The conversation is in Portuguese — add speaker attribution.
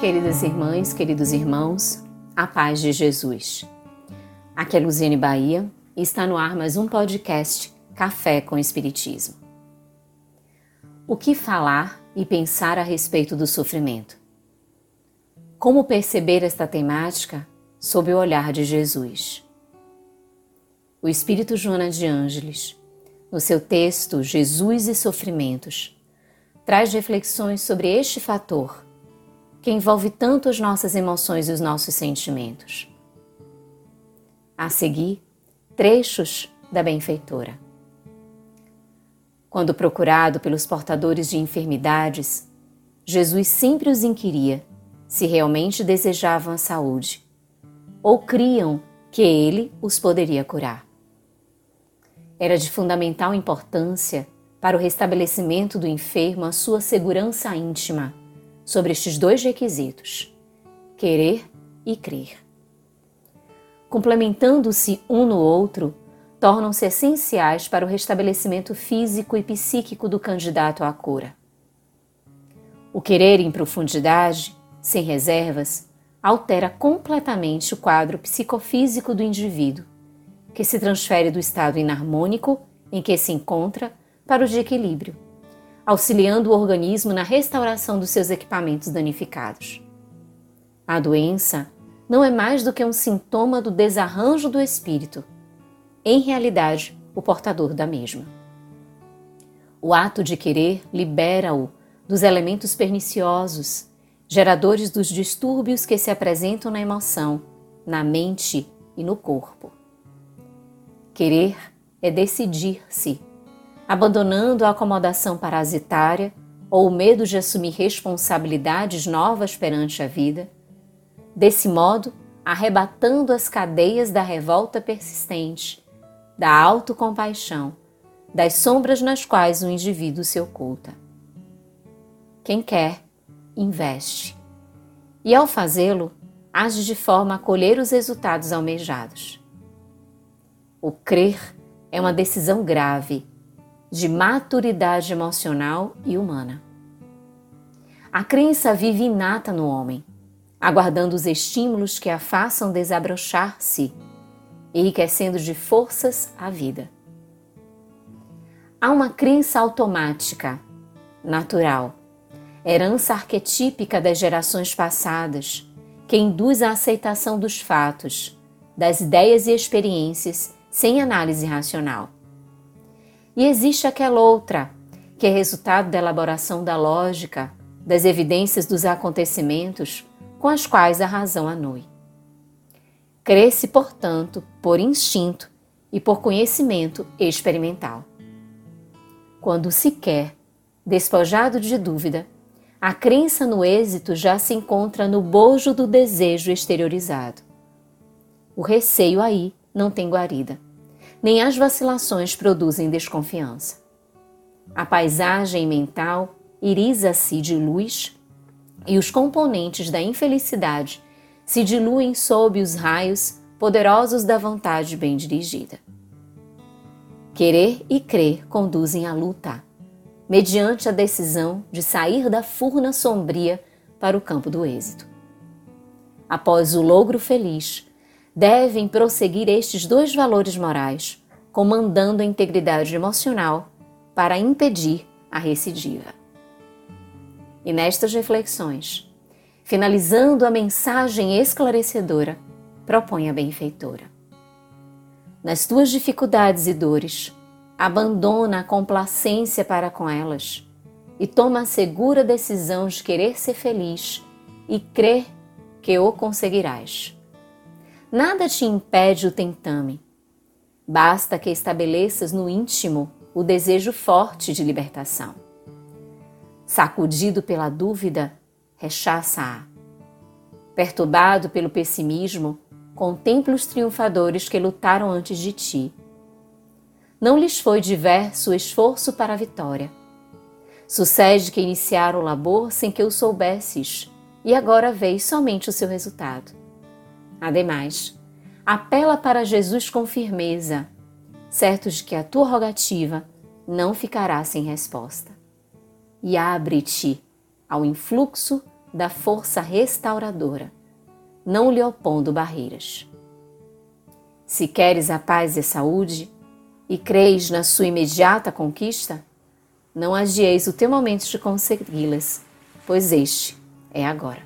Speaker 1: queridas irmãs, queridos irmãos, a paz de Jesus. Aqui é Luziane Bahia e está no ar mais um podcast Café com Espiritismo. O que falar e pensar a respeito do sofrimento? Como perceber esta temática sob o olhar de Jesus? O Espírito Joana de Ângeles, no seu texto Jesus e Sofrimentos, traz reflexões sobre este fator que envolve tanto as nossas emoções e os nossos sentimentos. A seguir, trechos da benfeitora. Quando procurado pelos portadores de enfermidades, Jesus sempre os inquiria se realmente desejavam a saúde ou criam que ele os poderia curar. Era de fundamental importância para o restabelecimento do enfermo a sua segurança íntima sobre estes dois requisitos: querer e crer. Complementando-se um no outro, tornam-se essenciais para o restabelecimento físico e psíquico do candidato à cura. O querer em profundidade, sem reservas, altera completamente o quadro psicofísico do indivíduo, que se transfere do estado inarmônico em que se encontra para o de equilíbrio, auxiliando o organismo na restauração dos seus equipamentos danificados. A doença não é mais do que um sintoma do desarranjo do espírito, em realidade, o portador da mesma. O ato de querer libera-o dos elementos perniciosos, geradores dos distúrbios que se apresentam na emoção, na mente e no corpo. Querer é decidir-se abandonando a acomodação parasitária ou o medo de assumir responsabilidades novas perante a vida, desse modo, arrebatando as cadeias da revolta persistente, da autocompaixão, das sombras nas quais o indivíduo se oculta. Quem quer, investe. E ao fazê-lo, age de forma a colher os resultados almejados. O crer é uma decisão grave de maturidade emocional e humana. A crença vive inata no homem, aguardando os estímulos que a façam desabrochar-se, enriquecendo de forças a vida. Há uma crença automática, natural, herança arquetípica das gerações passadas, que induz a aceitação dos fatos, das ideias e experiências sem análise racional. E existe aquela outra, que é resultado da elaboração da lógica, das evidências dos acontecimentos com as quais a razão anui. Cresce, portanto, por instinto e por conhecimento experimental. Quando se quer, despojado de dúvida, a crença no êxito já se encontra no bojo do desejo exteriorizado. O receio aí não tem guarida nem as vacilações produzem desconfiança. A paisagem mental irisa-se de luz e os componentes da infelicidade se diluem sob os raios poderosos da vontade bem dirigida. Querer e crer conduzem à luta, mediante a decisão de sair da furna sombria para o campo do êxito. Após o logro feliz, devem prosseguir estes dois valores morais, comandando a integridade emocional para impedir a recidiva. E nestas reflexões, finalizando a mensagem esclarecedora, propõe a benfeitora. Nas tuas dificuldades e dores, abandona a complacência para com elas e toma a segura decisão de querer ser feliz e crer que o conseguirás. Nada te impede o tentame. Basta que estabeleças no íntimo o desejo forte de libertação. Sacudido pela dúvida, rechaça-a. Perturbado pelo pessimismo, contempla os triunfadores que lutaram antes de ti. Não lhes foi diverso o esforço para a vitória. Sucede que iniciaram o labor sem que o soubesses, e agora vês somente o seu resultado. Ademais, apela para Jesus com firmeza, certo de que a tua rogativa não ficará sem resposta. E abre-te ao influxo da força restauradora, não lhe opondo barreiras. Se queres a paz e a saúde, e creis na sua imediata conquista, não adieis o teu momento de consegui-las, pois este é agora.